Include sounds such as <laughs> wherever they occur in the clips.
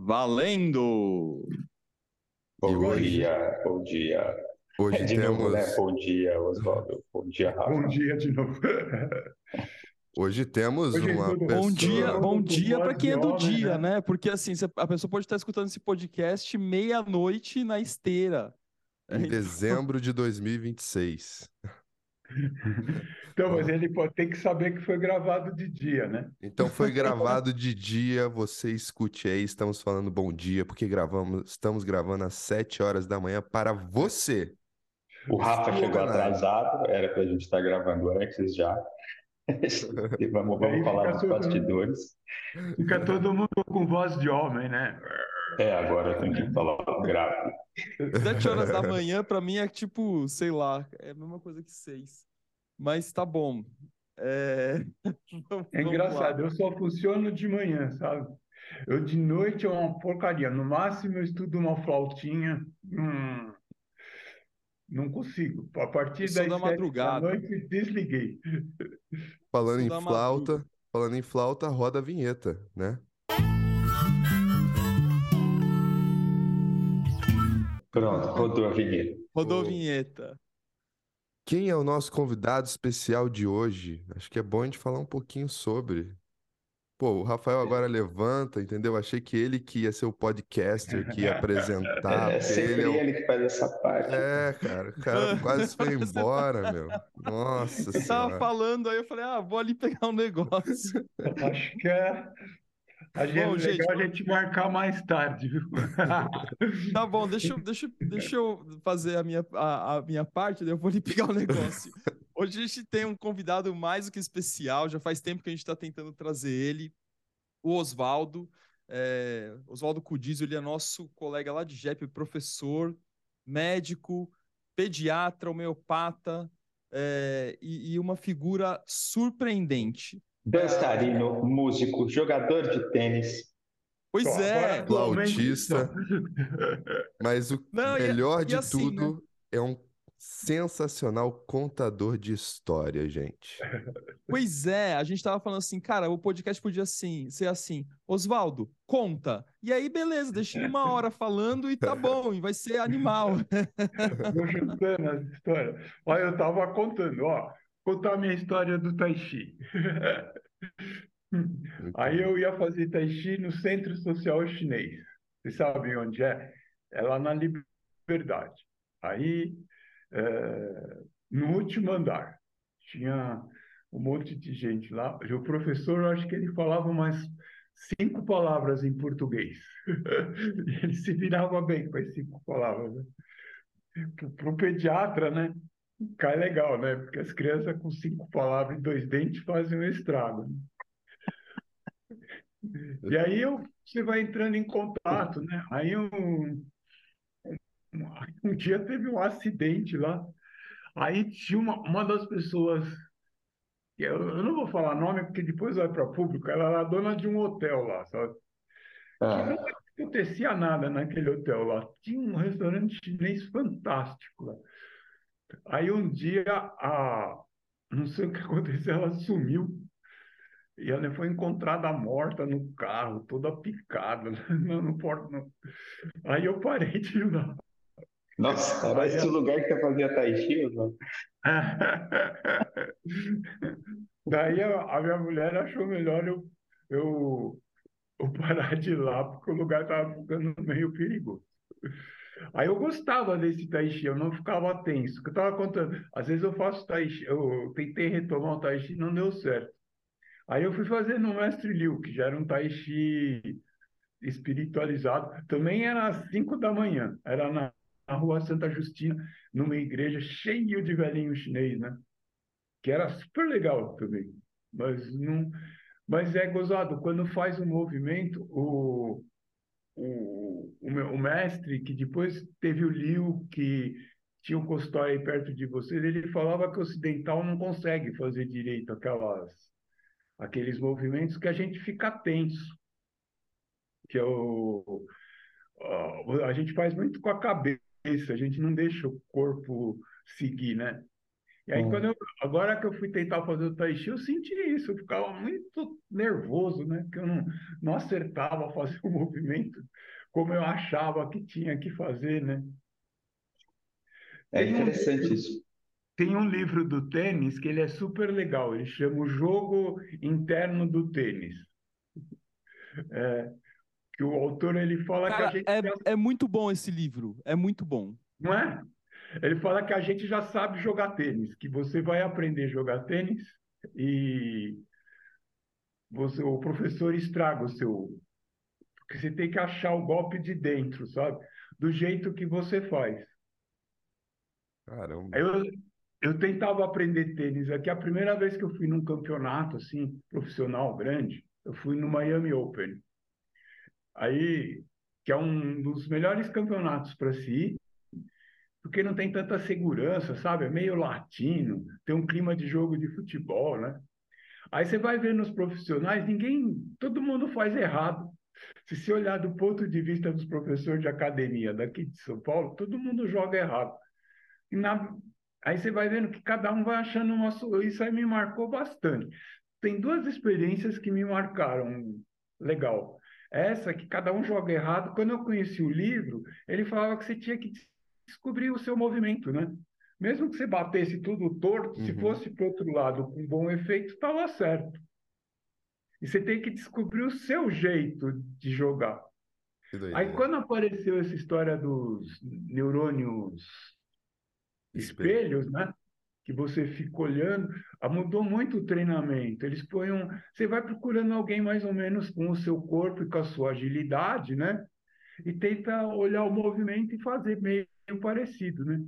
Valendo! Bom hoje- dia, bom dia. Hoje de temos, novo, né? Bom dia, Oswaldo. Bom dia, Rafa. Bom dia de novo. <laughs> hoje temos Hoje é uma pessoa. Bom dia, bom dia para quem é do homem, dia, né? né? Porque assim, a pessoa pode estar escutando esse podcast meia-noite na esteira. em dezembro de 2026. Então, mas ele pode ter que saber que foi gravado de dia, né? Então foi gravado de dia, você escute aí, estamos falando bom dia, porque gravamos, estamos gravando às 7 horas da manhã para você. O Rafa chegou atrasado, era para a gente estar gravando antes já. E <laughs> vamos, vamos falar dos bastidores. Fica todo mundo com voz de homem, né? É, agora tem que falar grave. <laughs> Sete horas da manhã, <laughs> pra mim, é tipo, sei lá, é a mesma coisa que seis. Mas tá bom. É, <laughs> vamos- É engraçado, lá. eu só funciono de manhã, sabe? Eu de noite é uma porcaria. No máximo eu estudo uma flautinha. Hum, não consigo. A partir das da sete da madrugada. noite, desliguei. Falando em flauta, falando em flauta, roda a vinheta, né? Pronto, rodou a vinheta. Rodou a O- vinheta. Quem é o nosso convidado especial de hoje? Acho que é bom a gente falar um pouquinho sobre. Pô, o Rafael agora levanta, entendeu? Achei que ele que ia ser o podcaster, que ia apresentar, <laughs> É, é sempre ele é o ele que faz essa parte. É, cara, o cara quase foi embora, meu. Nossa Você tava senhora. falando, aí eu falei, ah, vou ali pegar um negócio. <laughs> Acho que é. A gente, Bom, é gente, legal a gente marcar mais tarde, viu? <laughs> Tá bom, deixa eu, deixa, deixa eu fazer a minha, a, a minha parte, daí eu vou ali pegar o negócio. Hoje a gente tem um convidado mais do que especial, já faz tempo que a gente está tentando trazer ele, o Oswaldo. É, Oswaldo Cudizio, ele é nosso colega lá de JEP, professor, médico, pediatra, homeopata, é, e, e uma figura surpreendente. Dançarino, músico, jogador de tênis. Pois Só, é, Flautista. Mas o Não, e- melhor e de assim, tudo é um sensacional contador de história, gente. Pois é, a gente tava falando assim, cara, o podcast podia assim, ser assim, Oswaldo, conta. E aí, beleza, deixa ele uma hora falando e tá bom, e vai ser animal. <laughs> Vou juntando as histórias. Olha, eu estava contando, ó, contar a minha história do Tai Chi. Aí eu ia fazer Tai Chi no Centro Social Chinês. Vocês sabem onde é? É lá na Liberdade. Aí, é, no último andar, tinha um monte de gente lá. O professor, eu acho que ele falava umas cinco palavras em português. <laughs> Ele se virava bem com as cinco palavras. né? Para o pediatra, né? Cai legal, né? Porque as crianças com cinco palavras e dois dentes fazem um estrago. E aí eu, você vai entrando em contato, né? Aí um, um, dia teve um acidente lá. Aí tinha uma, uma das pessoas, que eu, eu não vou falar nome porque depois vai para público, ela era dona de um hotel lá, sabe? que Ah, não acontecia nada naquele hotel lá. Tinha um restaurante chinês fantástico lá. Aí um dia, a... não sei o que aconteceu, ela sumiu. E ela foi encontrada morta no carro, toda picada, no, <laughs> no porta. no- Aí eu parei de ir lá. nossa, parece o lugar que você fazia Tai Chi, Oswaldo. <laughs> Daí a, a minha mulher achou melhor eu, eu, eu parar de ir lá, porque o lugar estava ficando meio perigoso. Aí eu gostava desse Tai Chi, eu não ficava tenso. Eu estava contando, às vezes eu faço Tai Chi, eu tentei retomar o Tai Chi, não deu certo. Aí eu fui fazer no Mestre Liu, que já era um Tai Chi espiritualizado. Também era às 5 da manhã, era na, na rua Santa Justina, numa igreja cheia de velhinho chinês, né? Que era super legal também. Mas não, mas é gozado, quando faz um movimento, o, o, o, meu- o mestre, que depois teve o Liu, que tinha um consultório aí perto de vocês, ele falava que o ocidental não consegue fazer direito aquelas, aqueles movimentos que a gente fica tenso. Que é o, a- a gente faz muito com a cabeça, a gente não deixa o corpo seguir, né? E aí, Hum. quando eu, agora que eu fui tentar fazer o Tai Chi, eu senti isso, eu ficava muito nervoso, né? Que eu não, não acertava <laughs> fazer o movimento como eu achava que tinha que fazer, né? É Tem um interessante livro- isso. Tem um livro do tênis que ele é super legal, ele chama O Jogo Interno do Tênis. É, que o autor ele fala que a Cara, gente é, é muito bom esse livro. É muito bom. Não é? Ele fala que a gente já sabe jogar tênis, que você vai aprender a jogar tênis e você, o professor estraga o seu. Porque você tem que achar o golpe de dentro, sabe? Do jeito que você faz. Caramba. Eu, eu tentava aprender tênis aqui. A primeira vez que eu fui num campeonato assim, profissional grande, eu fui no Miami Open. Aí, que é um dos melhores campeonatos para se ir, porque não tem tanta segurança, sabe? É meio latino, tem um clima de jogo de futebol, né? Aí você vai ver nos profissionais, ninguém, todo mundo faz errado. Se você olhar do ponto de vista dos professores de academia daqui de São Paulo, todo mundo joga errado. E na- Aí você vai vendo que cada um vai achando uma sua. Isso aí me marcou bastante. Tem duas experiências que me marcaram legal. Essa que cada um joga errado. Quando eu conheci o livro, ele falava que você tinha que descobrir o seu movimento, né? Mesmo que você batesse tudo torto, se Uhum. fosse para outro lado com bom efeito, estava certo. E você tem que descobrir o seu jeito de jogar. Aí quando apareceu essa história dos neurônios Espelho. espelhos, né? Que você fica olhando, ah, mudou muito o treinamento. Eles põem um, você vai procurando alguém mais ou menos com o seu corpo e com a sua agilidade, né? E tenta olhar o movimento e fazer meio parecido, né?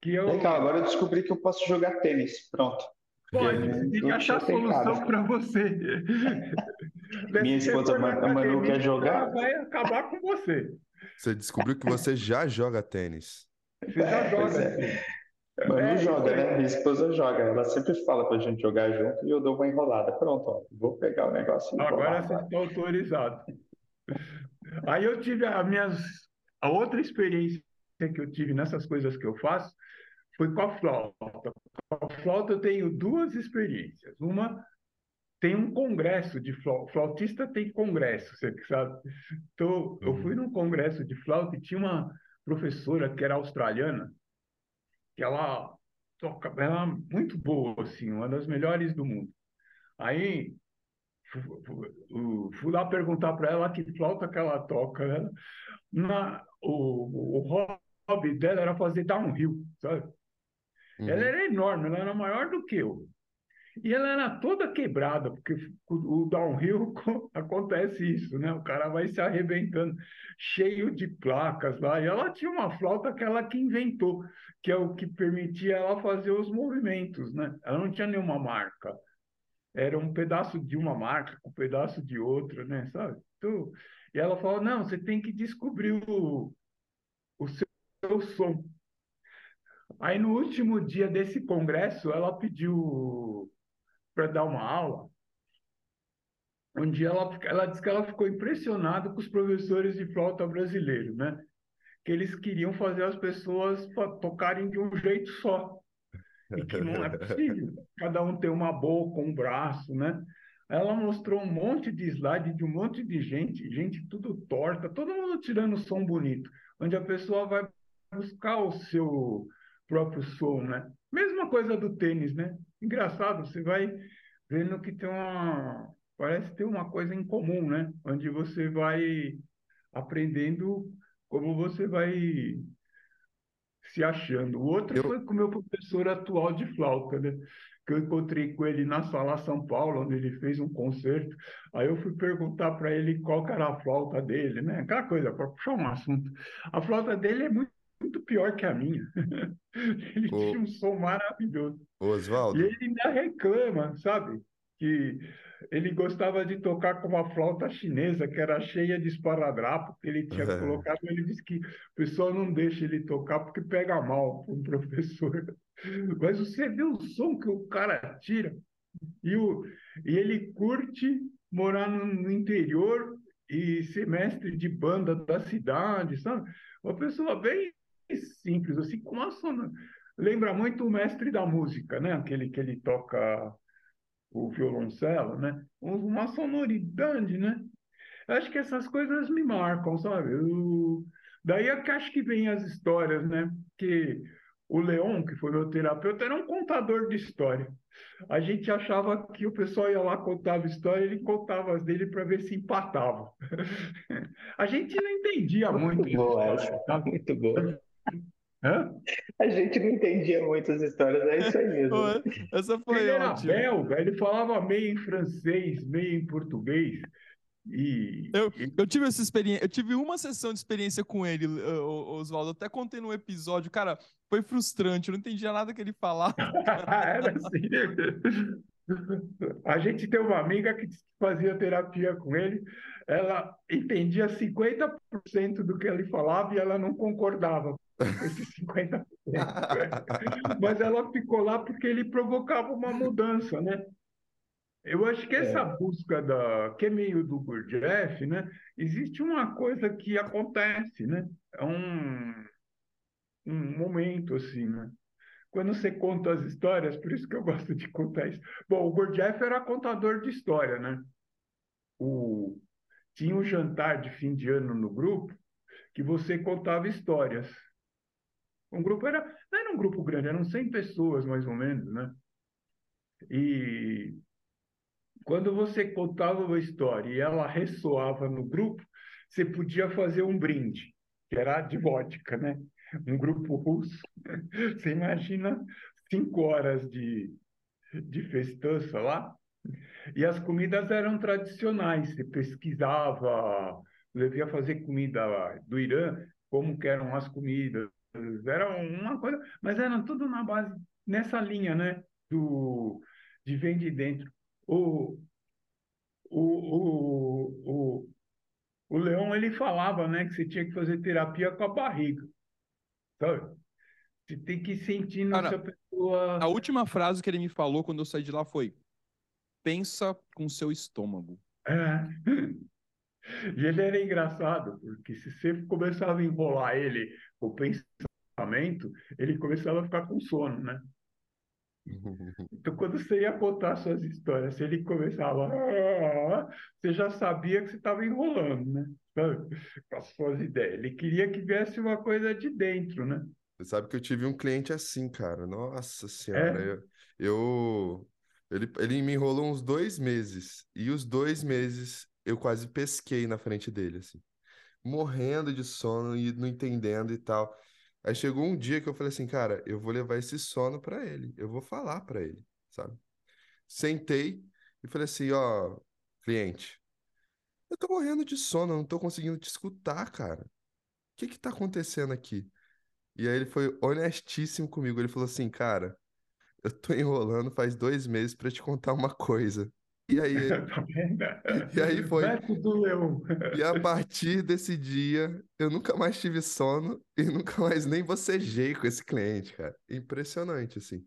Que é o, Legal, agora eu descobri que eu posso jogar tênis. Pronto. pode, Eu você tem que achar a solução para você. <laughs> Minha esposa Ma- Manu quer jogar? vai acabar com você. Você descobriu que você já joga tênis. Você já É, joga é. Manu É, joga, né? Minha esposa joga. Ela sempre fala pra gente jogar junto e eu dou uma enrolada. Pronto, ó. Vou pegar o negócio Agora você está autorizado. Aí eu tive a minhas a outra experiência que eu tive nessas coisas que eu faço foi com a flauta. Com a flauta eu tenho duas experiências. Uma tem um congresso de flauta. Flautista tem congresso, você que sabe. Então, eu fui num congresso de flauta e tinha uma professora que era australiana, que ela toca, ela é muito boa, assim, uma das melhores do mundo. Aí fui lá perguntar para ela que flauta que ela toca. Né? Na, o, o hobby dela era fazer downhill, sabe? Uhum. Ela era enorme, ela era maior do que eu. E ela era toda quebrada, porque o o downhill <laughs> acontece isso, né? O cara vai se arrebentando, cheio de placas lá. E ela tinha uma flauta que ela que inventou, que é o que permitia ela fazer os movimentos, né? Ela não tinha nenhuma marca. Era um pedaço de uma marca com um pedaço de outra, né? Sabe? Então, e ela falou: não, você tem que descobrir o, o seu, seu som. Aí no último dia desse congresso, ela pediu para dar uma aula, onde ela, ela disse que ela ficou impressionada com os professores de flauta brasileiros, né? Que eles queriam fazer as pessoas tocarem de um jeito só. E que não é possível. Cada um tem uma boca, um braço, né? Ela mostrou um monte de slide de um monte de gente, gente tudo torta, todo mundo tirando som bonito, onde a pessoa vai buscar o seu próprio som, né? Mesma coisa do tênis, né? Engraçado, você vai vendo que tem uma, parece ter uma coisa em comum, né? Onde você vai aprendendo como você vai se achando. O outro Eu- foi com o meu professor atual de flauta, né? Que eu encontrei com ele na Sala São Paulo, onde ele fez um concerto. Aí eu fui perguntar para ele qual era a flauta dele, né? Aquela coisa, para puxar um assunto. A flauta dele é muito, muito pior que a minha. <laughs> Ele Ô. tinha um som maravilhoso. Oswaldo, E ele ainda reclama, sabe? Que ele gostava de tocar com uma flauta chinesa que era cheia de esparadrapo que ele tinha É. colocado. Ele disse que o pessoal não deixa ele tocar porque pega mal para um professor. <laughs> Mas você vê o som que o cara tira. E, o, e ele curte morar no, no interior e ser mestre de banda da cidade, sabe? Uma pessoa bem simples, assim, com uma sona- lembra muito o mestre da música, né? Aquele que ele toca o violoncelo, né? Uma sonoridade, né? Acho que essas coisas me marcam, sabe? Eu... Daí é que acho que vem as histórias, né? Que o Leon, que foi meu terapeuta, era um contador de história. A gente achava que o pessoal ia lá contava história, ele contava as dele para ver se empatava. <laughs> A gente não entendia muito. Muito boa essa, tá? muito boa. Hã? A gente não entendia muitas histórias, é isso aí mesmo. Essa foi ele ótima. era belga, ele falava meio em francês, meio em português. E, eu, eu tive essa experiência, eu tive uma sessão de experiência com ele, Oswaldo. Até contei no episódio, cara, foi frustrante, eu não entendia nada que ele falava. <laughs> Era assim. A gente tem uma amiga que fazia terapia com ele, ela entendia 50% do que ele falava e ela não concordava esses 50%. Mas ela ficou lá porque ele provocava uma mudança, né? Eu acho que essa é. busca da que é meio do Gurdjieff, né? Existe uma coisa que acontece, né? É um, um momento assim, né? Quando você conta as histórias, por isso que eu gosto de contar isso. Bom, o Gurdjieff era contador de história, né? O, tinha um jantar de fim de ano no grupo que você contava histórias. Um grupo era, não era um grupo grande, eram 100 pessoas mais ou menos, né? E quando você contava uma história e ela ressoava no grupo, você podia fazer um brinde, que era de vodka, né? Um grupo russo. <laughs> Você imagina cinco horas de, de festança lá? E as comidas eram tradicionais. Você pesquisava, eu ia fazer comida do Irã, como eram as comidas. Era uma coisa, mas era tudo na base, nessa linha, né? Do, de vem de dentro. O, o, o, o, o Leão ele falava né, que você tinha que fazer terapia com a barriga. Sabe? Você tem que sentir na Cara, pessoa. A última frase que ele me falou quando eu saí de lá foi: pensa com seu estômago. É. E ele era engraçado, porque se você começava a enrolar ele com o pensamento, ele começava a ficar com sono, né? <laughs> Então, quando você ia contar suas histórias, se ele começava, ah", <laughs> você já sabia que você estava enrolando, né? <laughs> Com as suas ideias. Ele queria que viesse uma coisa de dentro, né? Você sabe que eu tive um cliente assim, cara. Nossa Senhora. É? Eu, eu, ele, ele me enrolou uns dois meses. E os dois meses eu quase pesquei na frente dele, assim. Morrendo de sono e não entendendo e tal. Aí chegou um dia que eu falei assim, cara, eu vou levar esse sono para ele, eu vou falar para ele, sabe? Sentei e falei assim, ó, cliente, eu tô morrendo de sono, não tô conseguindo te escutar, cara. O que que tá acontecendo aqui? E aí ele foi honestíssimo comigo, ele falou assim, cara, eu tô enrolando faz dois meses para te contar uma coisa. E aí, <laughs> tá e aí foi. do leão. E a partir desse dia, eu nunca mais tive sono e nunca mais nem bocejei com esse cliente, cara. Impressionante, assim.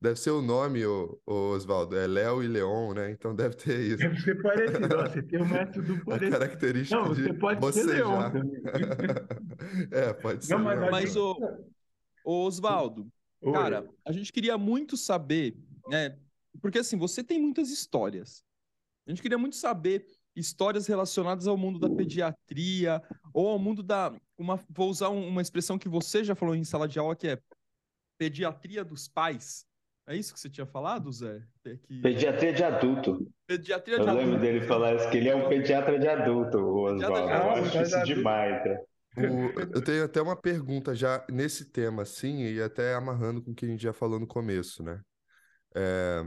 Deve ser o nome, Oswaldo, é Léo e Leon, né? Então deve ter <laughs> isso. Deve ser parecido, você tem um método parecido. A característica Não, você de pode bocejar. ser Leon também. <laughs> é, pode ser. Não, mas, mas o, o Oswaldo, cara, a gente queria muito saber, né? Porque assim, você tem muitas histórias. A gente queria muito saber histórias relacionadas ao mundo da pediatria ou ao mundo da uma vou usar uma expressão que você já falou em sala de aula que é pediatria dos pais. É isso que você tinha falado, Zé? É que... Pediatria de adulto. Pediatria de Eu adulto. lembro dele falar isso, que ele é um pediatra de adulto, o Oswaldo. Eu acho isso demais, né? O, eu tenho até uma pergunta já nesse tema, assim, e até amarrando com o que a gente já falou no começo, né? É,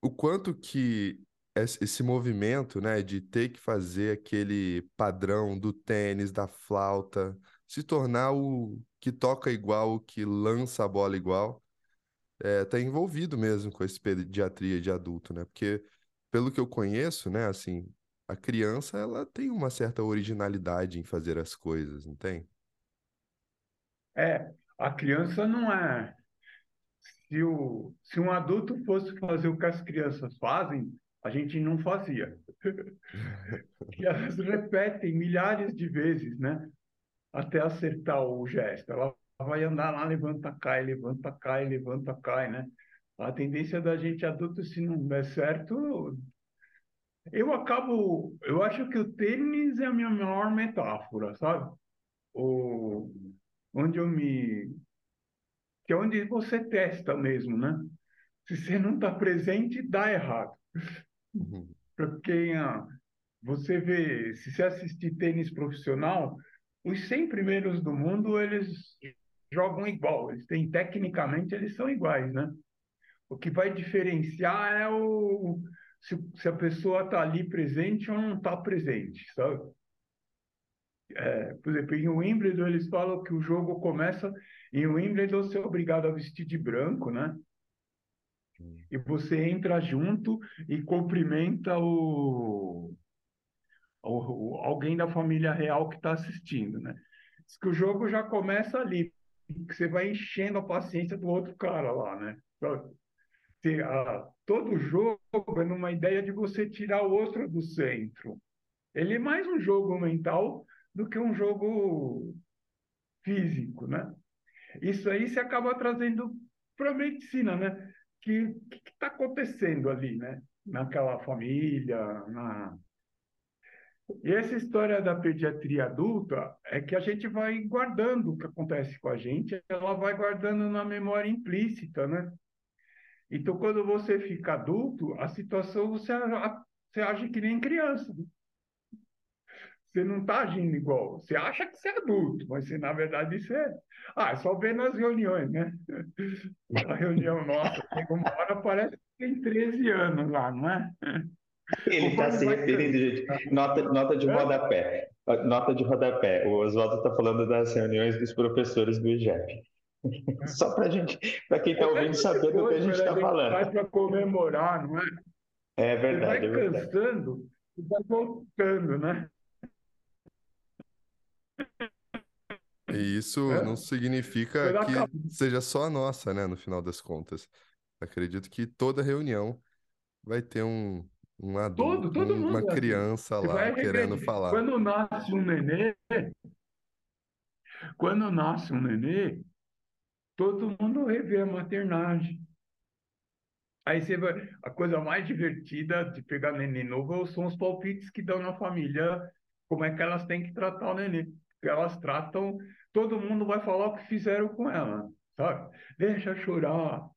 o quanto que esse movimento, né, de ter que fazer aquele padrão do tênis, da flauta, se tornar o que toca igual, o que lança a bola igual, é, tá envolvido mesmo com esse pediatria de adulto, né? Porque pelo que eu conheço, né, assim, a criança ela tem uma certa originalidade em fazer as coisas, não tem? É, a criança não é se, o, se um adulto fosse fazer o que as crianças fazem, a gente não fazia. <laughs> e elas repetem milhares de vezes, né? Até acertar o gesto. Ela vai andar lá, levanta, cai, levanta, cai, levanta, cai, né? A tendência da gente adulto, se não der certo, eu acabo, eu acho que o tênis é a minha maior metáfora, sabe? O, onde eu me, que é onde você testa mesmo, né? Se você não está presente, dá errado. Uhum. Porque ah, você vê, se você assistir tênis profissional, os 100 primeiros do mundo, eles jogam igual. Eles têm, tecnicamente, eles são iguais, né? O que vai diferenciar é o, se, se a pessoa está ali presente ou não está presente, sabe? É, por exemplo, em Wimbledon eles falam que o jogo começa em Wimbledon você é obrigado a vestir de branco, né? E você entra junto e cumprimenta o, o, o alguém da família real que está assistindo, né? Diz que o jogo já começa ali, que você vai enchendo a paciência do outro cara lá, né? Se, a, todo jogo é numa ideia de você tirar o outro do centro. Ele é mais um jogo mental do que um jogo físico, né? Isso aí se acaba trazendo para a medicina, né? Que que está acontecendo ali, né? Naquela família, na... E essa história da pediatria adulta é que a gente vai guardando o que acontece com a gente, ela vai guardando na memória implícita, né? Então, quando você fica adulto, a situação você, você age que nem criança. Né? Você não está agindo igual. Você acha que você é adulto, mas você, na verdade você é. Ah, é só ver nas reuniões, né? <laughs> A reunião nossa, uma hora parece que tem 13 anos lá, não é? Ele está se referindo, gente. Nota, nota de rodapé. Nota de rodapé. O Oswaldo está falando das reuniões dos professores do IGEP. <laughs> Só para gente, para quem está ouvindo saber do que a gente está falando. Faz para comemorar, não é? É verdade. Você vai é cansando e vai voltando, né? E isso é. não significa que seja só a nossa, né? No final das contas. Acredito que toda reunião vai ter um, um adulto, todo, todo um, uma criança lá querendo falar. Quando nasce um nenê, quando nasce um nenê, todo mundo revê a maternagem. Aí você vai, a coisa mais divertida de pegar neném novo são os palpites que dão na família, como é que elas têm que tratar o nenê. Elas tratam, todo mundo vai falar o que fizeram com ela, sabe? Deixa chorar,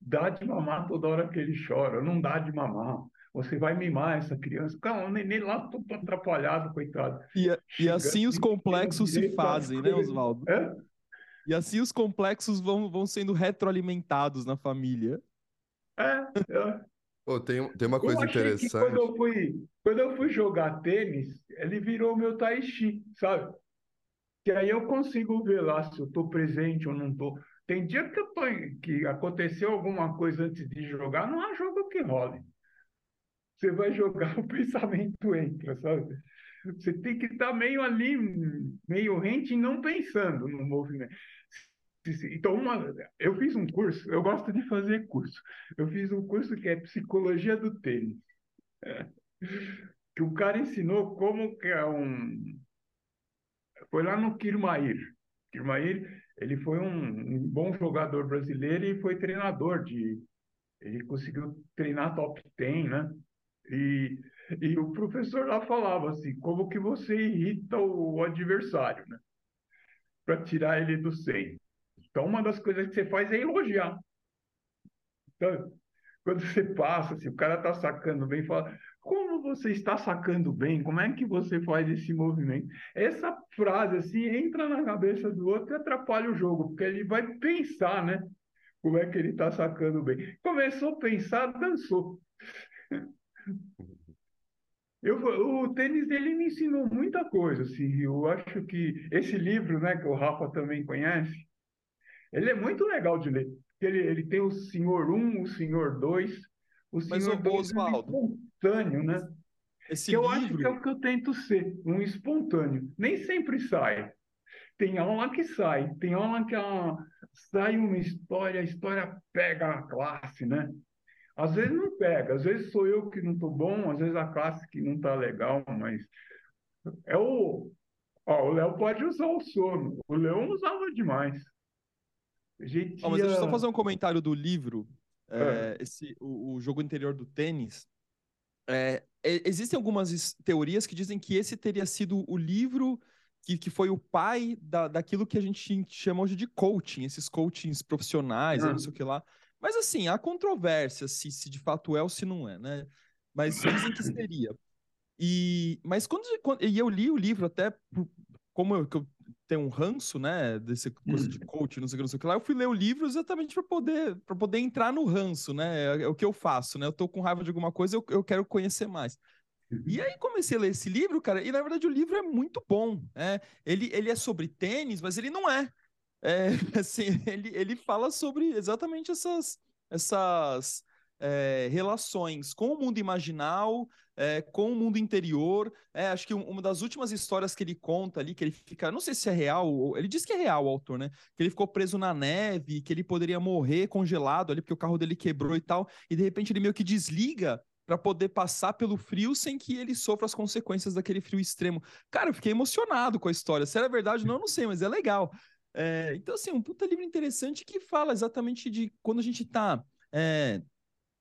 dá de mamar toda hora que ele chora, não dá de mamar. Você vai mimar essa criança. Calma, o neném lá todo atrapalhado, coitado. E, e assim os complexos se fazem, né, Oswaldo? É? E assim os complexos vão, vão sendo retroalimentados na família. É, é. Oh, tem, tem uma coisa interessante. quando, eu fui, quando eu fui jogar tênis, ele virou meu tai chi, sabe? Que aí eu consigo ver lá se eu estou presente ou não estou. Tem dia que, tô, que aconteceu alguma coisa antes de jogar, não há jogo que role. Você vai jogar, <laughs> o pensamento entra, sabe? Você tem que estar meio ali, meio rente, não pensando no movimento. Então, uma, eu fiz um curso, eu gosto de fazer curso. Eu fiz um curso que é Psicologia do Tênis. É, que o cara ensinou como que é um... Foi lá no Kirmair. Kirmair, ele foi um, um bom jogador brasileiro e foi treinador de... Ele conseguiu treinar top 10, né? E e o professor lá falava assim, como que você irrita o adversário, né? Para tirar ele do centro. Então, uma das coisas que você faz é elogiar. Então, quando você passa, se o cara está sacando bem, fala, como você está sacando bem? Como é que você faz esse movimento? Essa frase, assim, entra na cabeça do outro e atrapalha o jogo, porque ele vai pensar, né? Como é que ele está sacando bem. Começou a pensar, dançou. <laughs> Eu, o tênis dele me ensinou muita coisa. Assim, eu acho que esse livro, né, que o Rafa também conhece, ele é muito legal de ler. Ele, ele tem o Senhor 1, o Senhor 2, o Senhor 2 é um espontâneo, né? Esse que eu livro... acho que é o que eu tento ser, um espontâneo. Nem sempre sai. Tem aula que sai, tem aula que a, sai uma história, a história pega a classe, né? Às vezes não pega, às vezes sou eu que não estou bom, às vezes a classe que não está legal, mas é o. Ó, o Léo pode usar o sono. O Leão usava demais. A gente Ó, mas deixa eu só ia- fazer um comentário do livro, É. é, esse, o, o jogo interior do tênis. É, e- existem algumas teorias que dizem que esse teria sido o livro que, que foi o pai da, daquilo que a gente chama hoje de coaching, esses coachings profissionais, aí não sei o que lá. Mas assim, há controvérsia se, se de fato é ou se não é, né? Mas dizem que seria. E, mas quando, quando- e eu li o livro até como eu, eu tenho um ranço, né, desse coisa de coach, não sei o que, não sei o que lá, eu fui ler o livro exatamente para poder para poder entrar no ranço, né? É, é o que eu faço, né? Eu tô com raiva de alguma coisa, eu, eu quero conhecer mais. E aí comecei a ler esse livro, cara, e na verdade o livro é muito bom, né? Ele, ele é sobre tênis, mas ele não é. É, <laughs> assim, ele, ele fala sobre exatamente essas, essas é, relações com o mundo imaginal, é, com o mundo interior. É, acho que um- uma das últimas histórias que ele conta ali, que ele fica, não sei se é real, ele diz que é real o autor, né? Que ele ficou preso na neve, que ele poderia morrer congelado ali, porque o carro dele quebrou e tal, e de repente ele meio que desliga para poder passar pelo frio sem que ele sofra as consequências daquele frio extremo. Cara, eu fiquei emocionado com a história. Se era verdade, não, não sei, mas é legal. É, então, assim, um puta livro interessante que fala exatamente de quando a gente tá é,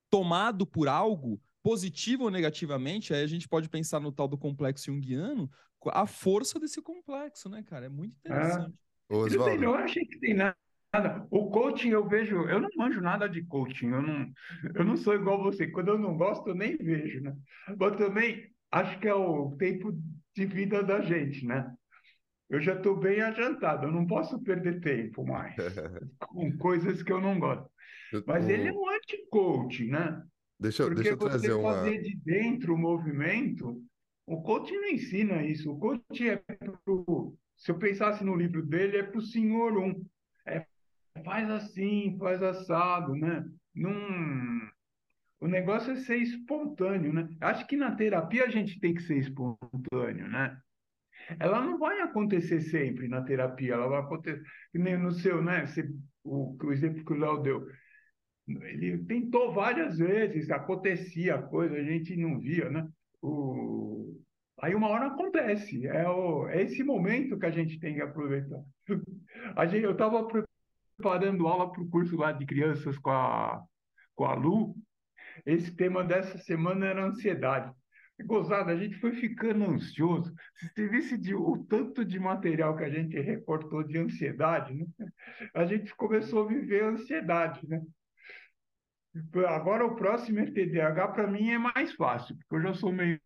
tomado por algo, positivo ou negativamente, aí a gente pode pensar no tal do complexo junguiano, a força desse complexo, né, cara? É muito interessante. Ô, Tudo bem, Oswaldo, não achei que tem nada. O coaching eu vejo, eu não manjo nada de coaching, eu não, eu não sou igual você. Quando eu não gosto, eu nem vejo, né? Mas também acho que é o tempo de vida da gente, né? Eu já estou bem adiantado, eu não posso perder tempo mais <laughs> com coisas que eu não gosto. Mas ele é um anti-coaching, né? Deixa, Porque deixa eu trazer você uma. fazer de dentro o movimento, o coaching não ensina isso. O coaching é pro, se eu pensasse no livro dele, é para o senhor um. É, faz assim, faz assado, né? Num, o negócio é ser espontâneo, né? Acho que na terapia a gente tem que ser espontâneo, né? Ela não vai acontecer sempre na terapia, ela vai acontecer nem no seu, né? Você, o, o exemplo que o Léo deu. Ele tentou várias vezes, acontecia coisa, a gente não via, né? O... Aí uma hora acontece, é, o... é esse momento que a gente tem que aproveitar. <laughs> A gente, eu estava preparando aula para o curso lá de crianças com a, com a Lu, esse tema dessa semana era ansiedade. Gozada, a gente foi ficando ansioso. Se você visse de, o tanto de material que a gente recortou de ansiedade, né? <laughs> a gente começou a viver ansiedade, né? Agora o próximo é TDAH, para mim é mais fácil, porque eu já sou meio,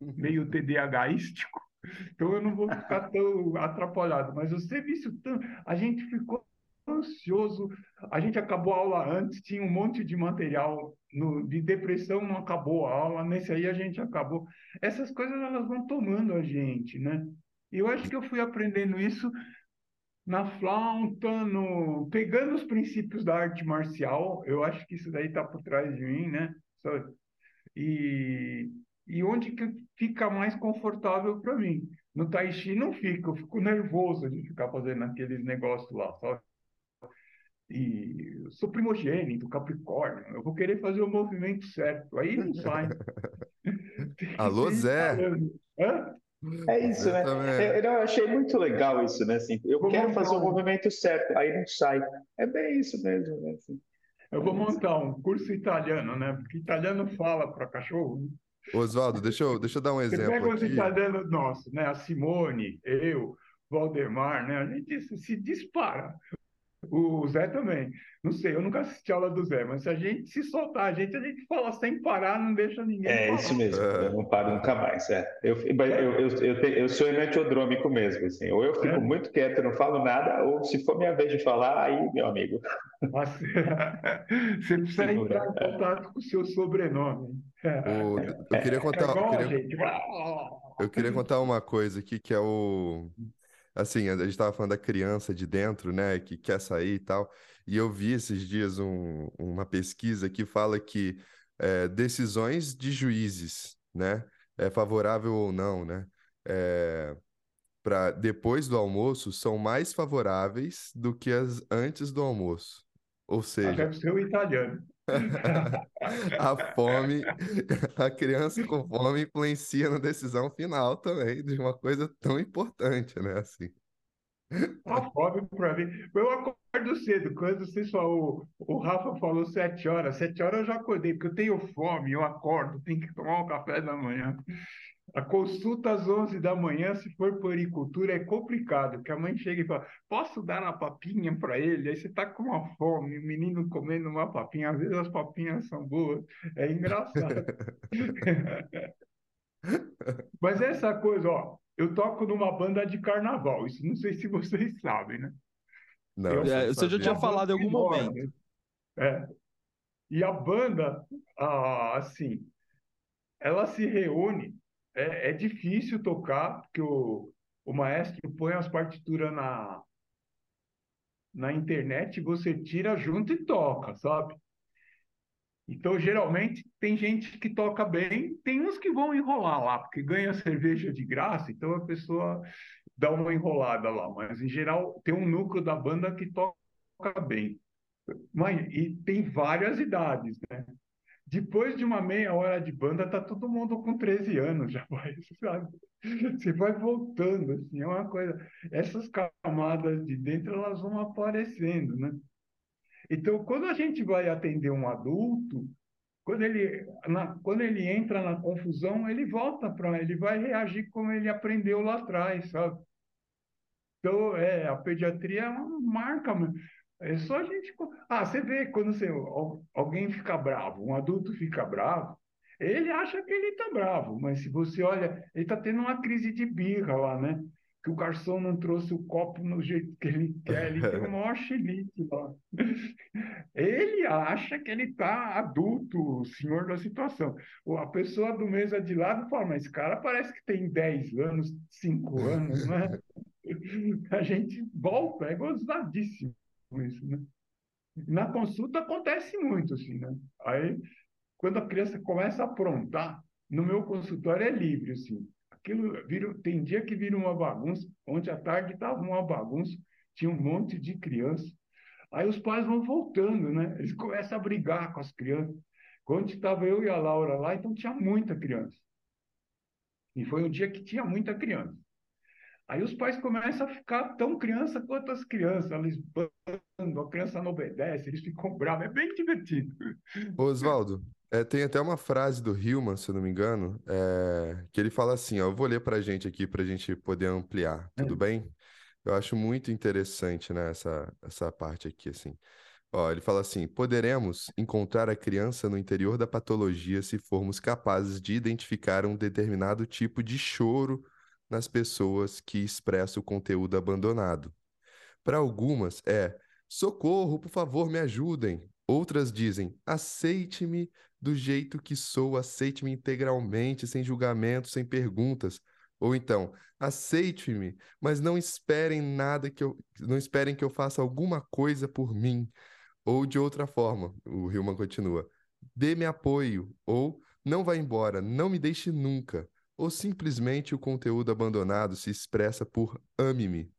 meio TDAHístico, <laughs> então eu não vou ficar <laughs> tão atrapalhado. Mas o tanto, a gente ficou ansioso, a gente acabou a aula antes, tinha um monte de material no, de depressão, não acabou a aula, nesse aí a gente acabou. Essas coisas elas vão tomando a gente, né? E eu acho que eu fui aprendendo isso na flauta, no... pegando os princípios da arte marcial, eu acho que isso daí está por trás de mim, né? E, e onde que fica mais confortável para mim? No Tai Chi não fica, eu fico nervoso de ficar fazendo aqueles negócios lá, sabe? E eu sou primogênito, Capricórnio, eu vou querer fazer o movimento certo, aí <laughs> não sai. Alô, <laughs> Zé? Hã? É <laughs> isso, né? Exatamente. Eu, eu achei muito legal isso, né? Assim, eu Vou quero montar fazer o um- movimento certo, aí não sai. É bem isso mesmo, né? Assim, Eu vou montar um curso italiano, né? Porque italiano fala para cachorro. né? Oswaldo, deixa eu, deixa eu dar um exemplo pega os italianos nossos, né? A Simone, eu, Valdemar, né? A gente se dispara. O Zé também. Não sei, eu nunca assisti a aula do Zé, mas se a gente se soltar, a gente, a gente fala sem parar, não deixa ninguém É falar. isso mesmo, É. eu não paro nunca mais. É. Eu, eu, eu, eu, eu sou enantiodrômico mesmo, assim. Ou eu fico É? muito quieto, não falo nada, ou se for minha vez de falar, aí, meu amigo. Mas, <laughs> Você precisa Segura, entrar em contato com o seu sobrenome. O- eu queria É contar, eu igual a queria, eu queria contar uma coisa aqui que é o. Assim, a gente estava falando da criança de dentro, né, que quer sair e tal. E eu vi esses dias um- uma pesquisa que fala que é, decisões de juízes, né, é favorável ou não, né, para depois do almoço são mais favoráveis do que as antes do almoço. Ou seja, Deve ser o italiano. <laughs> a fome, <laughs> a criança com fome influencia na decisão final também de uma coisa tão importante, né? Assim. A fome para mim. Eu acordo cedo. Quando você falou, o Rafa falou sete horas, sete horas eu já acordei, porque eu tenho fome, eu acordo, <laughs> tenho que tomar um café da manhã. A consulta às 11 da manhã, se for puericultura, é complicado, porque a mãe chega e fala: Posso dar uma papinha para ele? Aí você está com uma fome, o menino comendo uma papinha. Às vezes as papinhas são boas, é engraçado. <laughs> Mas essa coisa, ó, eu toco numa banda de carnaval, isso não sei se vocês sabem, né? Não, É, não você já tinha falado em algum enorme. momento. É. E a banda, ah, assim, ela se reúne, é, é difícil tocar, porque o, o maestro põe as partituras na, na internet, você tira junto e toca, sabe? Então, geralmente, tem gente que toca bem, tem uns que vão enrolar lá, porque ganha cerveja de graça, então a pessoa dá uma enrolada lá. Mas, em geral, tem um núcleo da banda que toca bem. Mas, e tem várias idades, né? Depois de uma meia hora de banda, tá todo mundo com 13 anos já <laughs> vai, sabe? Você vai voltando, assim, é uma coisa. Essas camadas de dentro, elas vão aparecendo, né? Então, quando a gente vai atender um adulto, quando ele, na, quando ele entra na confusão, ele volta para, ele vai reagir como ele aprendeu lá atrás, sabe? Então, é, a pediatria é uma marca. É só a gente. Ah, você vê quando você, al- alguém fica bravo, um adulto fica bravo, ele acha que ele está bravo, mas se você olha, ele está tendo uma crise de birra lá, né? Que o garçom não trouxe o copo no jeito que ele quer, ele tem o maior chilique lá. <laughs> Ele acha que ele está adulto, o senhor da situação. A pessoa do mesa de lado fala, mas esse cara parece que tem 10 anos, 5 anos, né? <laughs> A gente volta, é gozadíssimo isso, né? Na consulta acontece muito, assim, né? Aí, quando a criança começa a aprontar, no meu consultório é livre, assim. Aquilo vira, tem dia que vira uma bagunça. Ontem à tarde estava uma bagunça, tinha um monte de criança. Aí os pais vão voltando, né? Eles começam a brigar com as crianças. Quando estava eu e a Laura lá, então tinha muita criança. E foi um dia que tinha muita criança. Aí os pais começam a ficar tão criança quanto as crianças. Eles bandam, a criança não obedece, eles ficam bravos. É bem divertido. Oswaldo, é, tem até uma frase do Hillman, se eu não me engano, é, que ele fala assim, ó, eu vou ler pra gente aqui pra gente poder ampliar, tudo bem? Eu acho muito interessante, né, essa, essa parte aqui, assim. Ó, ele fala assim: poderemos encontrar a criança no interior da patologia se formos capazes de identificar um determinado tipo de choro nas pessoas que expressam o conteúdo abandonado. Para algumas é socorro, por favor, me ajudem. Outras dizem aceite-me do jeito que sou, aceite-me integralmente, sem julgamento, sem perguntas. Ou então, aceite-me, mas não esperem nada que eu, não esperem que eu faça alguma coisa por mim. Ou de outra forma, o Hillman continua: dê-me apoio, ou não vá embora, não me deixe nunca. Ou simplesmente o conteúdo abandonado se expressa por ame-me.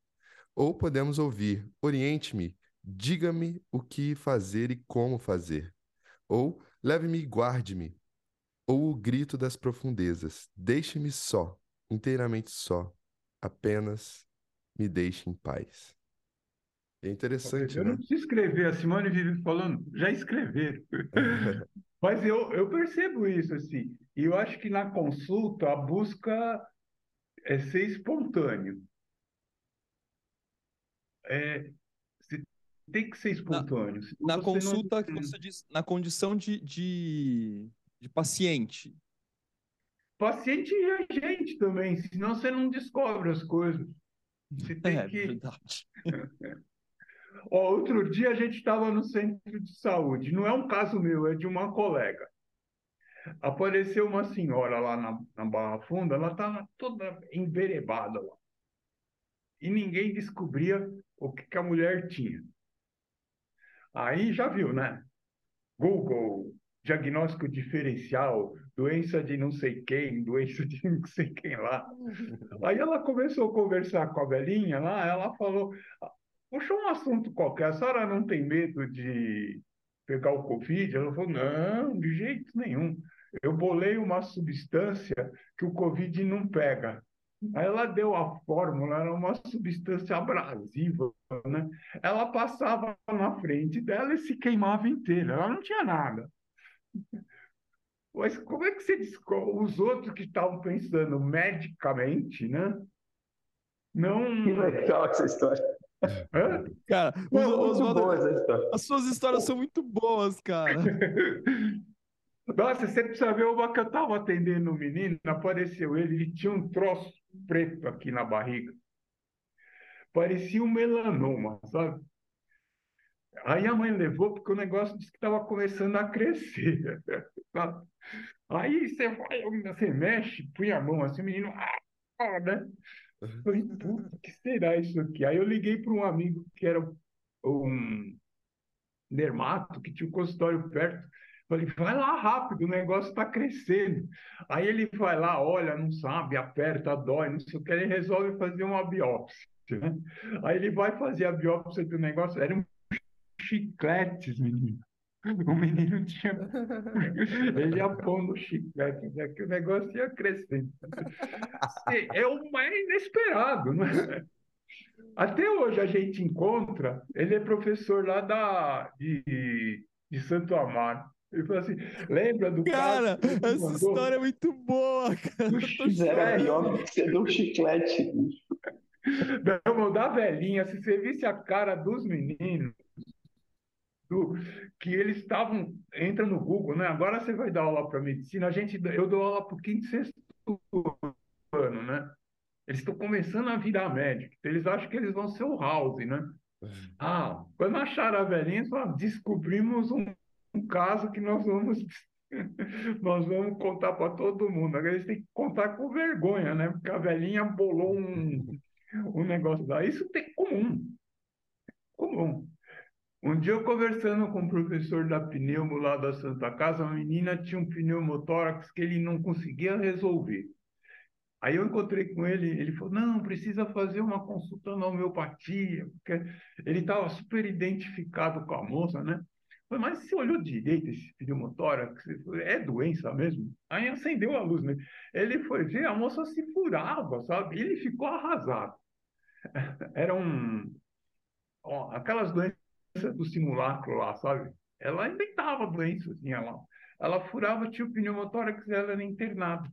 Ou podemos ouvir: oriente-me, diga-me o que fazer e como fazer. Ou leve-me e guarde-me. Ou o grito das profundezas: deixe-me só, inteiramente só, apenas me deixe em paz. É interessante, Eu né? não preciso escrever, a Simone vive falando, já escreveram. <laughs> Mas eu, eu percebo isso, assim. E eu acho que na consulta a busca é ser espontâneo. É, você tem que ser espontâneo. Na você consulta, não... que você diz, na condição de, de, de paciente. Paciente é gente também, senão você não descobre as coisas. Você <laughs> tem É que. verdade. <laughs> Ó, outro dia a gente estava no centro de saúde, não é um caso meu, é de uma colega. Apareceu uma senhora lá na, na Barra Funda, ela estava toda enverebada lá. E ninguém descobria o que, que a mulher tinha. Aí já viu, né? Google, diagnóstico diferencial, doença de não sei quem, <laughs> doença de não sei quem lá. <laughs> Aí ela começou a conversar com a velhinha lá, ela falou, puxou um assunto qualquer, a senhora não tem medo de pegar o Covid? Ela falou, não, de jeito nenhum. Eu bolei uma substância que o Covid não pega. Aí ela deu a fórmula, era uma substância abrasiva, né? Ela passava na frente dela e se queimava inteira. Ela não tinha nada. Mas como é que você descobre? Os outros que estavam pensando medicamente, né? Não. Que legal essa história. Hã? <laughs> Cara, os, os, as suas histórias são muito boas, cara. <laughs> Nossa, você precisa ver uma que eu estava atendendo um menino, apareceu ele, ele tinha um troço preto aqui na barriga. Parecia um melanoma, sabe? Aí a mãe levou porque o negócio disse que estava começando a crescer. <laughs> Aí você vai, você mexe, põe a mão assim, o menino, ah, né? Falei, puta, que será isso aqui? Aí eu liguei para um amigo que era um dermato, que tinha um consultório perto. Falei, vai lá rápido, o negócio está crescendo. Aí ele vai lá, olha, não sabe, aperta, dói, não sei o que, ele resolve fazer uma biópsia. Né? Aí ele vai fazer a biópsia do negócio, eram chicletes, menino. <laughs> O menino tinha. <laughs> Ele ia pondo chiclete, né? que o negócio ia crescendo. É o mais inesperado, né? Até hoje a gente encontra, ele é professor lá da, de, de Santo Amaro. Ele falou assim: lembra do cara? essa mandou? história é muito boa, cara. Fizeram <laughs> pior que você deu um chiclete. Não, da velhinha, se você visse a cara dos meninos, do, que eles estavam. Entra no Google, né? Agora você vai dar aula para medicina, a gente, eu dou aula para o quinto e sexto ano, né? Eles estão começando a virar médico, eles acham que eles vão ser o House, né? Uhum. Ah, quando acharam a velhinha, falaram, descobrimos um um caso que nós vamos <laughs> nós vamos contar para todo mundo. Agora eles têm que contar com vergonha, né? Porque a velhinha bolou um, um negócio lá. Isso tem comum. Comum. Um dia eu conversando com um professor da pneumo lá da Santa Casa, a menina tinha um pneumotórax que ele não conseguia resolver. Aí eu encontrei com ele, ele falou, não, precisa fazer uma consulta na homeopatia, porque ele estava super identificado com a moça, né? Mas você olhou direito esse pneumotórax? É doença mesmo? Aí acendeu a luz, né? Ele foi ver, a moça se furava, sabe? E ele ficou arrasado. <laughs> Era um... Ó, aquelas doenças do simulacro lá, sabe? Ela inventava doenças, assim, ela, ela furava, tinha o pneumotórax, ela era internada.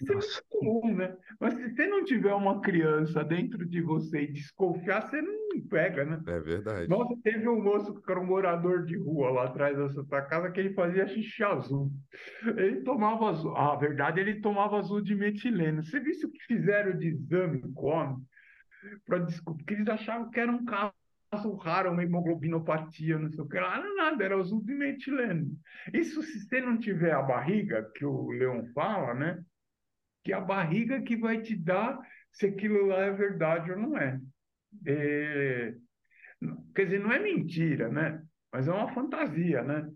Isso é muito comum, né? Mas se você não tiver uma criança dentro de você e desconfiar, você não pega, né? É verdade. Nossa, teve um moço que era um morador de rua lá atrás da Santa Casa que ele fazia xixi azul. Ele tomava azul. Ah, a verdade, ele tomava azul de metileno. Você viu o que fizeram de exame com homem? Para desculpa, porque eles achavam que era um caso raro, uma hemoglobinopatia, não sei o que lá. Não era nada, era azul de metileno. Isso se você não tiver a barriga, que o Leão fala, né? que é a barriga que vai te dar se aquilo lá é verdade ou não é. é. Quer dizer, não é mentira, né? Mas é uma fantasia, né?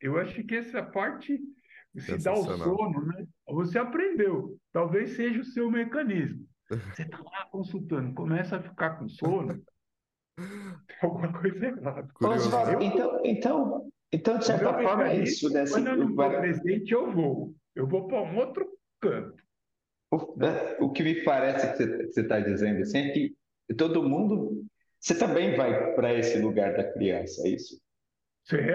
Eu acho que essa parte se dá o sono, né? Você aprendeu. Talvez seja o seu mecanismo. <laughs> Você está lá consultando, começa a ficar com sono, alguma coisa errada. Oswaldo, então, então, então, de certa forma, é isso. Né? Quando eu não estou presente, eu vou. Eu vou para um outro canto. O, né, o que me parece que você está dizendo assim, é que todo mundo. Você também vai para esse lugar da criança, é isso?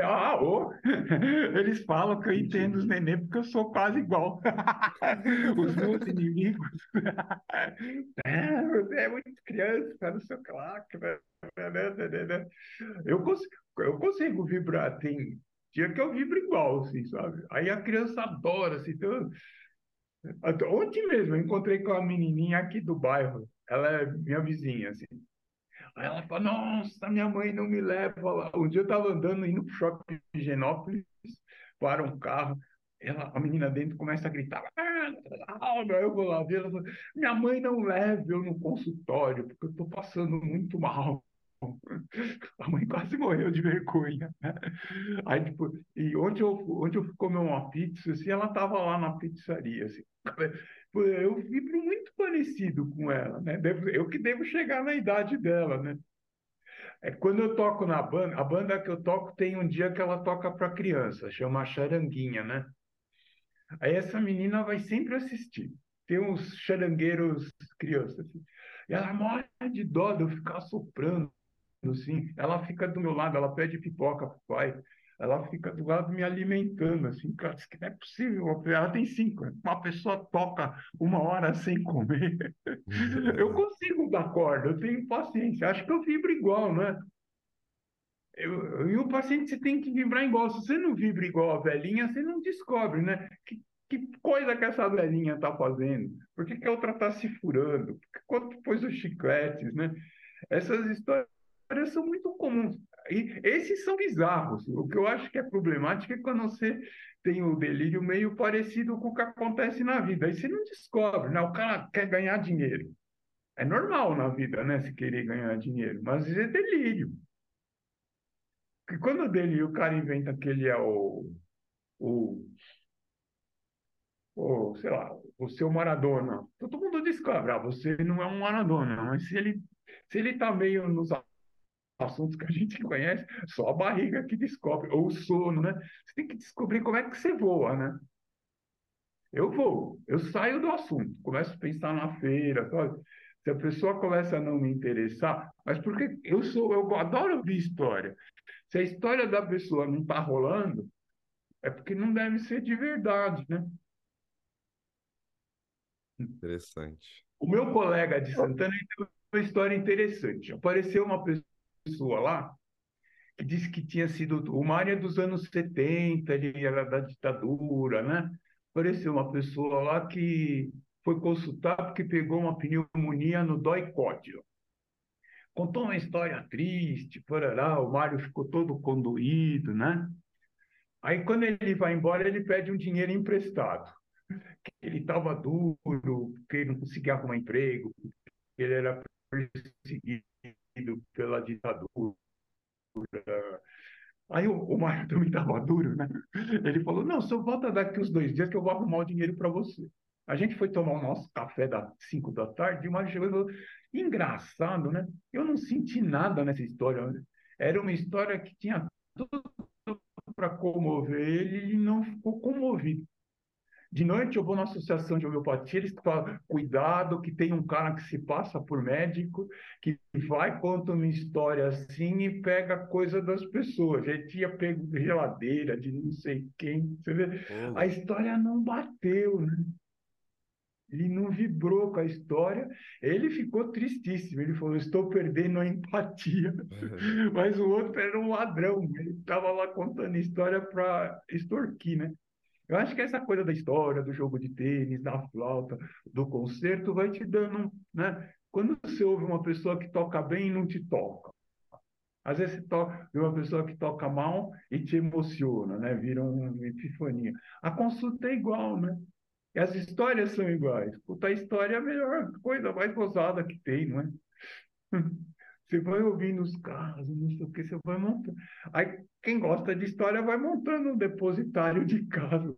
Ah, oh. <laughs> Eles falam que eu entendo os neném porque eu sou quase igual. <laughs> os meus <laughs> inimigos. é, você é muito criança, não sei o que lá. Eu consigo, eu consigo vibrar. Tem dia que eu vibro igual, assim, sabe? Aí a criança adora, assim, então, Ontem mesmo, eu encontrei com uma menininha aqui do bairro. Ela é minha vizinha, assim. Ela fala, nossa, minha mãe não me leva lá. Um dia eu estava andando, indo para o shopping de Genópolis, para um carro. Ela, a menina dentro começa a gritar. Ah, eu vou lá ver. Ela fala, minha mãe não leva eu no consultório, porque eu estou passando muito mal. A mãe quase morreu de vergonha. Aí, tipo, e onde eu, onde eu fui comer uma pizza, assim, ela estava lá na pizzaria, assim. Eu vibro muito parecido com ela, né? Eu que devo chegar na idade dela, né? É, quando eu toco na banda, a banda que eu toco tem um dia que ela toca para criança, chama Charanguinha, né? Aí essa menina vai sempre assistir. Tem uns charangueiros crianças. Assim. E ela morre de dó de eu ficar soprando, assim. Ela fica do meu lado, ela pede pipoca pro pai. Ela fica do lado me alimentando, assim. Cara, que não é possível. Ela tem cinco. Uma pessoa toca uma hora sem comer. eu consigo dar corda, eu tenho paciência. Acho que eu vibro igual, né? Eu, e o paciente você tem que vibrar igual. Se você não vibra igual a velhinha, você não descobre, né? Que, que coisa que essa velhinha está fazendo? Por que, que a outra está se furando? Por que quanto pôs os chicletes, né? Essas histórias são muito comuns. E esses são bizarros. O que eu acho que é problemático é quando você tem o delírio meio parecido com o que acontece na vida. Aí você não descobre, né? O cara quer ganhar dinheiro. É normal na vida, né? Se querer ganhar dinheiro, mas é delírio. Porque quando dele o cara inventa que ele é o, o, o, sei lá, o seu Maradona, todo mundo descobre, ah, você não é um Maradona, mas se ele se ele está meio nos assuntos que a gente conhece, só a barriga que descobre, ou o sono, né? Você tem que descobrir como é que você voa, né? Eu vou, eu saio do assunto, começo a pensar na feira, sabe? se a pessoa começa a não me interessar, mas porque eu sou, eu adoro ouvir história. Se a história da pessoa não está rolando, é porque não deve ser de verdade, né? Interessante. O meu colega de Santana tem uma história interessante. Apareceu uma pessoa lá que disse que tinha sido. O Mário é dos anos 70, ele era da ditadura, né? Apareceu uma pessoa lá que foi consultar porque pegou uma pneumonia no dói-códio. Contou uma história triste, porará, o Mário ficou todo condoído, né? Aí, quando ele vai embora, ele pede um dinheiro emprestado. Ele estava duro, porque ele não conseguia arrumar emprego, ele era perseguido pela ditadura. Aí o, o Mário também estava duro, né? Ele falou: Não, só volta daqui uns dois dias que eu vou arrumar o dinheiro para você. A gente foi tomar o nosso café das 5 da tarde e o Mário chegou e falou: engraçado, né? Eu não senti nada nessa história. Era uma história que tinha tudo para comover ele e não ficou comovido. De noite eu vou na associação de homeopatia, eles falam, cuidado que tem um cara que se passa por médico, que vai, conta uma história assim e pega coisa das pessoas. Já tinha pego geladeira de não sei quem. Você vê? A história não bateu, né? Ele não vibrou com a história, ele ficou tristíssimo. Ele falou: Estou perdendo a empatia. <laughs> Mas o outro era um ladrão, ele estava lá contando história para extorquir, né? Eu acho que essa coisa da história, do jogo de tênis, da flauta, do concerto, vai te dando, né? Quando você ouve uma pessoa que toca bem e não te toca, às vezes você toca, uma pessoa que toca mal e te emociona, né? Vira uma epifania. A consulta é igual, né? E as histórias são iguais. Puta, a história é a melhor coisa mais gozada que tem, não é? <laughs> Você vai ouvindo os casos, não sei o que, você vai montando. Aí, quem gosta de história vai montando um depositário de casos.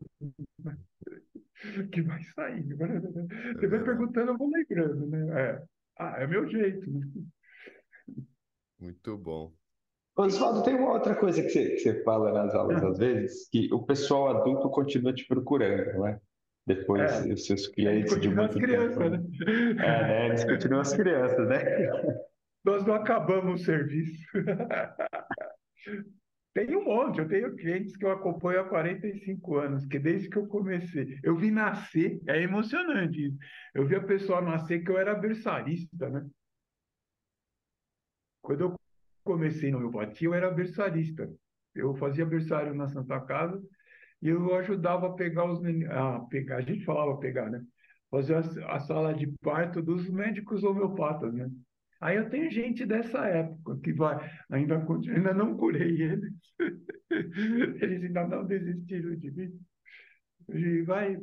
Que vai saindo. Você vai perguntando, eu vou lembrando, né? É. Ah, é meu jeito. Né? Muito bom. Oswaldo, tem uma outra coisa que você, que você fala nas aulas, às vezes, que o pessoal adulto continua te procurando, não é? Depois, é, os seus clientes de muito crianças, tempo. Né? É, né? Eles continuam as crianças, né? <laughs> Nós não acabamos o serviço. <laughs> Tem um monte, eu tenho clientes que eu acompanho há 45 anos, que desde que eu comecei, eu vi nascer, é emocionante isso. Eu vi a pessoa nascer que eu era berçarista, né? Quando eu comecei no meu batia, eu era berçarista. Eu fazia berçário na Santa Casa e eu ajudava a pegar os a pegar, a gente falava pegar, né? Fazer a, a, sala de parto dos médicos homeopatas, né? Aí eu tenho gente dessa época que vai, ainda, ainda não curei eles, <laughs> eles ainda não desistiram de mim. E vai.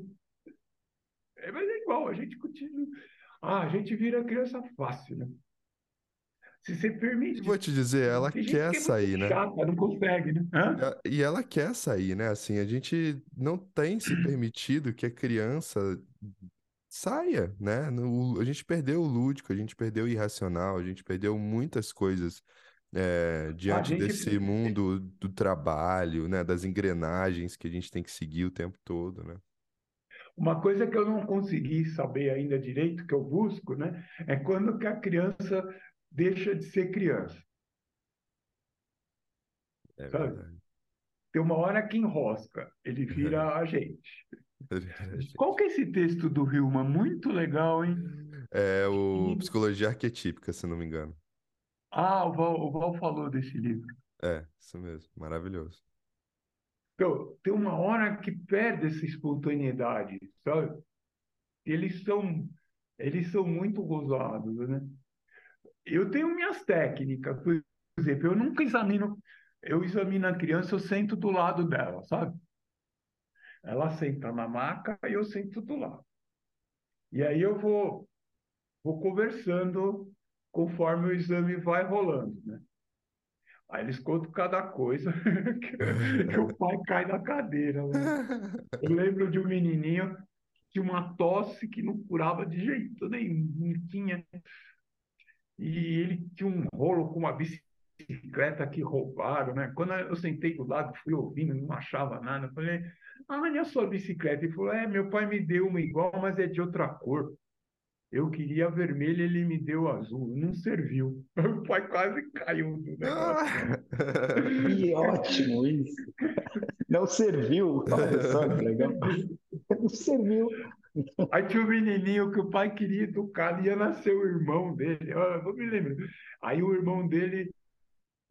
É, mas é igual, a gente continua. Ah, a gente vira criança fácil, né? Se você permite. E vou te dizer, ela quer que é sair, né? Chata, não consegue, né? Hã? E ela quer sair, né? Assim, a gente não tem se permitido que a criança saia, né? No, a gente perdeu o lúdico, a gente perdeu o irracional, a gente perdeu muitas coisas é, diante gente... desse mundo do trabalho, né? Das engrenagens que a gente tem que seguir o tempo todo, né? Uma coisa que eu não consegui saber ainda direito, que eu busco, né, é quando que a criança deixa de ser criança. É. Tem uma hora que enrosca, ele vira <laughs> a gente. <laughs> Qual que é esse texto do Hillman? Muito legal, hein? É o Psicologia Arquetípica, se não me engano. Ah, o Val, o Val falou desse livro. É, isso mesmo. Maravilhoso. Então, tem uma hora que perde essa espontaneidade, sabe? Eles são, eles são muito gozados, né? Eu tenho minhas técnicas, por exemplo, eu nunca examino, eu examino a criança, eu sento do lado dela, sabe? Ela senta na maca e eu sento do lado. E aí eu vou, vou conversando conforme o exame vai rolando, né? Aí eles contam cada coisa <laughs> que, o pai cai da cadeira. né? Eu lembro de um menininho que tinha uma tosse que não curava de jeito nenhum, não tinha. E ele tinha um rolo com uma bicicleta que roubaram, né? Quando eu sentei do lado, fui ouvindo, não achava nada. Eu falei, ah, e a sua bicicleta? Ele falou, é, meu pai me deu uma igual, mas é de outra cor. Eu queria vermelho, ele me deu azul. Não serviu. <laughs> O pai quase caiu do <laughs> negócio. Que ótimo isso. Não serviu. Olha só que legal. Não serviu. Aí tinha um menininho que o pai queria educar, ia nascer o irmão dele. Olha, eu me lembro. Aí o irmão dele,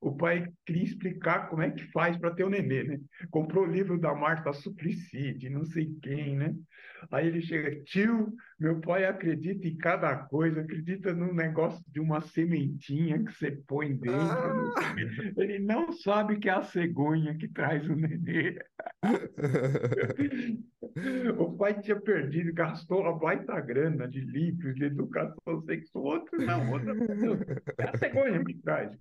o pai queria explicar como é que faz para ter o nenê, né? Comprou o livro da Marta Suplicy, de não sei quem, né? Aí ele chega, tio, meu pai acredita em cada coisa, acredita num negócio de uma sementinha que você põe dentro. quê. Ele não sabe que é a cegonha que traz o nenê. <laughs> O pai tinha perdido, gastou uma baita grana de livros de educação sexual. Outro não, outro não. É a cegonha que traz.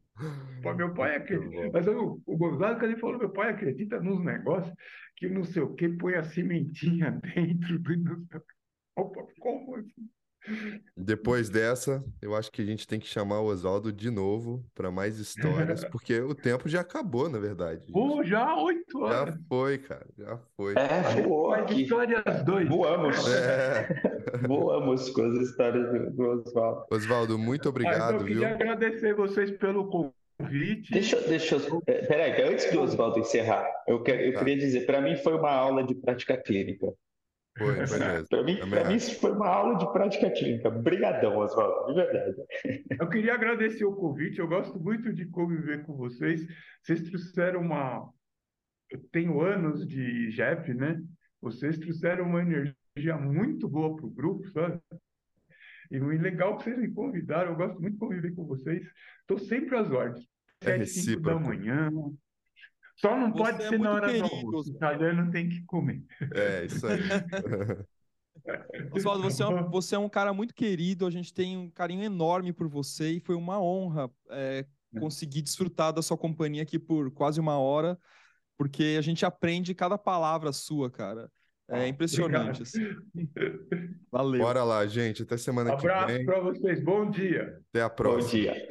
Pô, Meu pai acredita. Mas o, o Gonzalo, quando ele falou, meu pai acredita nos negócios que não sei o que, põe a sementinha <laughs> dentro do. Opa, como assim? Depois dessa, eu acho que a gente tem que chamar o Oswaldo de novo para mais histórias, <laughs> porque o tempo já acabou, na verdade. Pô, já oito Já horas. foi, cara, já foi. É, voou Mas aqui. histórias dois. Voamos. É. <laughs> Voamos com as histórias do, do Oswaldo. Oswaldo, muito obrigado, eu viu? queria agradecer vocês pelo convite. Deixa, eu- deixa eu. é, Peraí, antes do Oswaldo encerrar, eu, que- eu Tá. queria dizer, para mim foi uma aula de prática clínica. Foi, foi mesmo. Para mim, pra mim isso foi uma aula de prática clínica. Obrigadão, Oswaldo, de verdade. Eu queria agradecer o convite. Eu gosto muito de conviver com vocês. Vocês trouxeram uma. Eu tenho anos de JEP, né? Vocês trouxeram uma energia muito boa para o grupo, sabe? E legal que vocês me convidaram. Eu gosto muito de conviver com vocês. Estou sempre às ordens. É cinco da manhã. Só não Você pode é ser na hora do querido, almoço. Oswaldo. Italiano tem que comer. É, isso aí. <laughs> Oswaldo, você é, um, você é um cara muito querido, a gente tem um carinho enorme por você e foi uma honra é, conseguir desfrutar da sua companhia aqui por quase uma hora, porque a gente aprende cada palavra sua, cara. É Ah, impressionante. assim. Valeu. Bora lá, gente. Até semana que Abraço vem. para vocês. Bom dia. Até a Bom próxima. dia.